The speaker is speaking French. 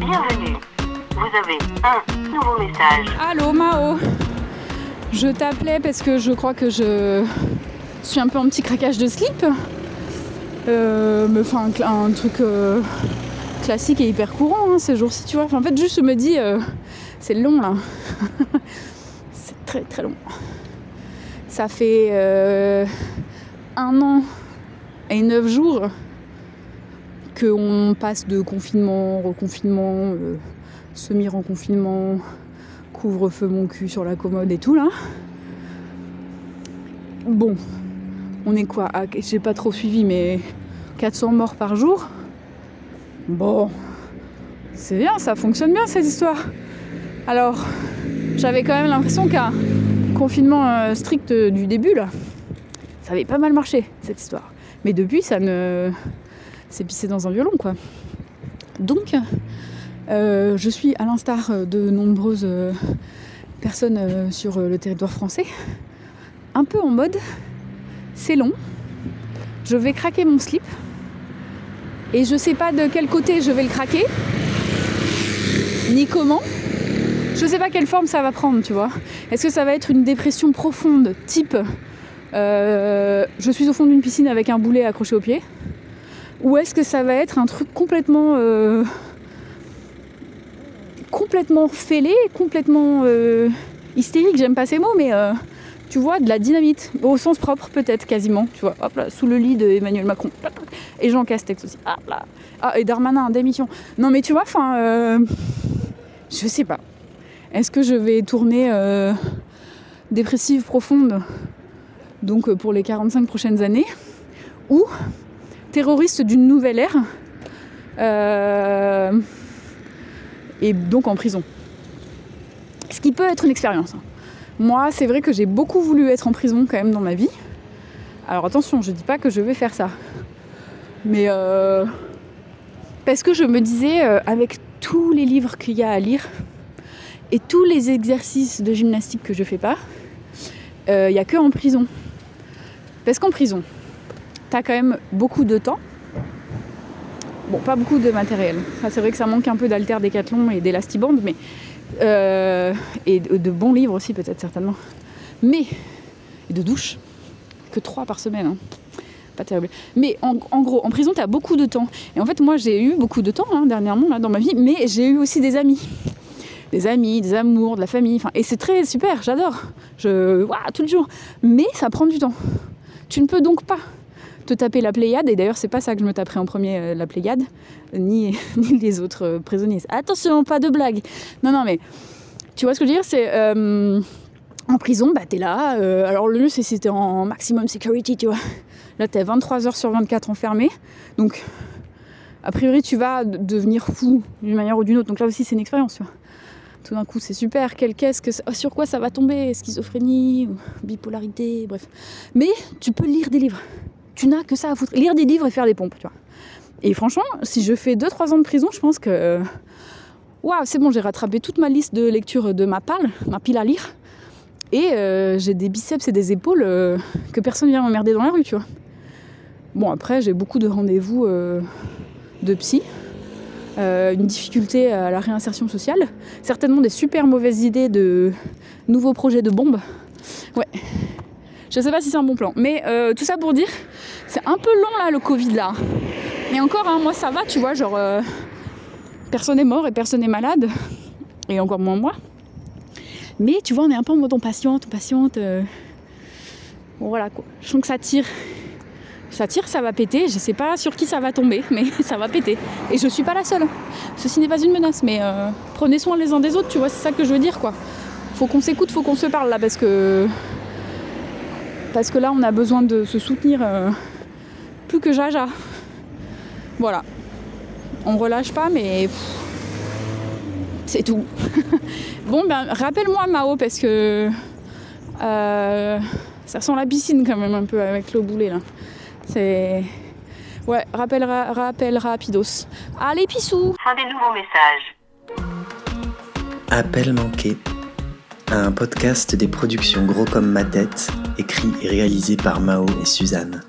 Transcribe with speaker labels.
Speaker 1: Bienvenue. Vous avez un nouveau message.
Speaker 2: Allô Mao Je t'appelais parce que je crois que je suis un peu en petit craquage de slip. Euh, me fait un, truc euh, classique et hyper courant hein, ces jours-ci, tu vois. Enfin, en fait, juste je me dis, euh, c'est long là. c'est très très long. Ça fait un an et neuf jours qu'on passe de confinement, reconfinement, euh, semi-reconfinement, couvre-feu mon cul sur la commode et tout là. Bon, on est quoi? Ah, J'ai pas trop suivi, mais 400 morts par jour? Bon, c'est bien, ça fonctionne bien cette histoire. Alors, j'avais quand même l'impression qu'un confinement euh, strict du début là, ça avait pas mal marché cette histoire. Mais depuis, ça ne. C'est pissé dans un violon quoi. Donc, euh, je suis à l'instar de nombreuses euh, personnes euh, sur le territoire français, un peu en mode c'est long, je vais craquer mon slip et je sais pas de quel côté je vais le craquer, ni comment. Je sais pas quelle forme ça va prendre, tu vois. Est-ce que ça va être une dépression profonde, type je suis au fond d'une piscine avec un boulet accroché au pied Ou est-ce que ça va être un truc complètement. euh, complètement fêlé, complètement euh, hystérique, j'aime pas ces mots, mais euh, tu vois, de la dynamite, au sens propre peut-être quasiment, tu vois, hop là, sous le lit d'Emmanuel Macron, et Jean Castex aussi, hop là, ah, et Darmanin, démission. Non mais tu vois, enfin, je sais pas. Est-ce que je vais tourner dépressive profonde, donc pour les 45 prochaines années, ou terroriste d'une nouvelle ère, euh, et donc en prison Ce qui peut être une expérience. hein. Moi, c'est vrai que j'ai beaucoup voulu être en prison quand même dans ma vie. Alors attention, je dis pas que je vais faire ça. Mais euh, parce que je me disais, euh, avec tous les livres qu'il y a à lire et tous les exercices de gymnastique que je fais pas, il n'y a que en prison. Parce qu'en prison, t'as quand même beaucoup de temps. Bon, pas beaucoup de matériel. Ça, c'est vrai que ça manque un peu d'alter décathlon et d'élastiband, mais euh, et de, bons livres aussi peut-être certainement. Mais et de douche, que trois par semaine. hein. Pas terrible. Mais en, en gros, en prison, tu as beaucoup de temps. Et en fait, moi, j'ai eu beaucoup de temps hein, dernièrement là, dans ma vie, mais j'ai eu aussi des amis. Des amis, des amours, de la famille. Enfin, et c'est très super, j'adore. Je, waouh, tout le jour. Mais ça prend du temps. Tu ne peux donc pas te taper la Pléiade, et d'ailleurs c'est pas ça que je me taperai en premier, euh, la Pléiade, ni, ni les autres euh, prisonniers. Attention, pas de blague. Non, non, mais tu vois ce que je veux dire C'est euh, en prison, bah t'es là. alors le mieux c'est t'es en maximum security, tu vois. Là t'es 23 heures sur 24 enfermé, donc a priori tu vas devenir fou d'une manière ou d'une autre. Donc là aussi c'est une expérience, tu vois. Tout d'un coup c'est super. Quel qu'est-ce que ça- sur quoi ça va tomber? Schizophrénie, bipolarité, bref. Mais tu peux lire des livres tu n'as que ça à foutre. Lire des livres et faire des pompes, tu vois. Et franchement, si je fais 2-3 ans de prison, je pense que. Waouh, c'est bon, j'ai rattrapé toute ma liste de lecture de ma pile, ma pile à lire. Et euh, j'ai des biceps et des épaules euh, que personne vient m'emmerder dans la rue, tu vois. Bon, après, j'ai beaucoup de rendez-vous euh, de psy. Euh, une difficulté à la réinsertion sociale. Certainement des super mauvaises idées de nouveaux projets de bombes. Ouais. Je sais pas si c'est un bon plan. Mais euh, tout ça pour dire, c'est un peu long là le Covid là. Mais encore, hein, moi ça va, tu vois, genre euh, personne n'est mort et personne n'est malade. Et encore moins moi. Mais tu vois, on est un peu en mode on patiente, on patiente. euh. Bon voilà quoi. Je sens que ça tire. Ça tire, ça va péter. Je sais pas sur qui ça va tomber, mais ça va péter. Et je suis pas la seule. Ceci n'est pas une menace, mais euh, prenez soin les uns des autres, tu vois, c'est ça que je veux dire quoi. Faut qu'on s'écoute, faut qu'on se parle là parce que parce que là on a besoin de se soutenir plus que jaja. Voilà. On relâche pas mais c'est tout. bon ben rappelle-moi Mao parce que euh, ça sent la piscine quand même un peu avec le boulet là. C'est ouais rappel ra- rappel rapidos. Allez pissou.
Speaker 1: Fin des nouveaux messages.
Speaker 3: Appel manqué. Un podcast des productions Gros comme ma tête, écrit et réalisé par Mao et Suzanne.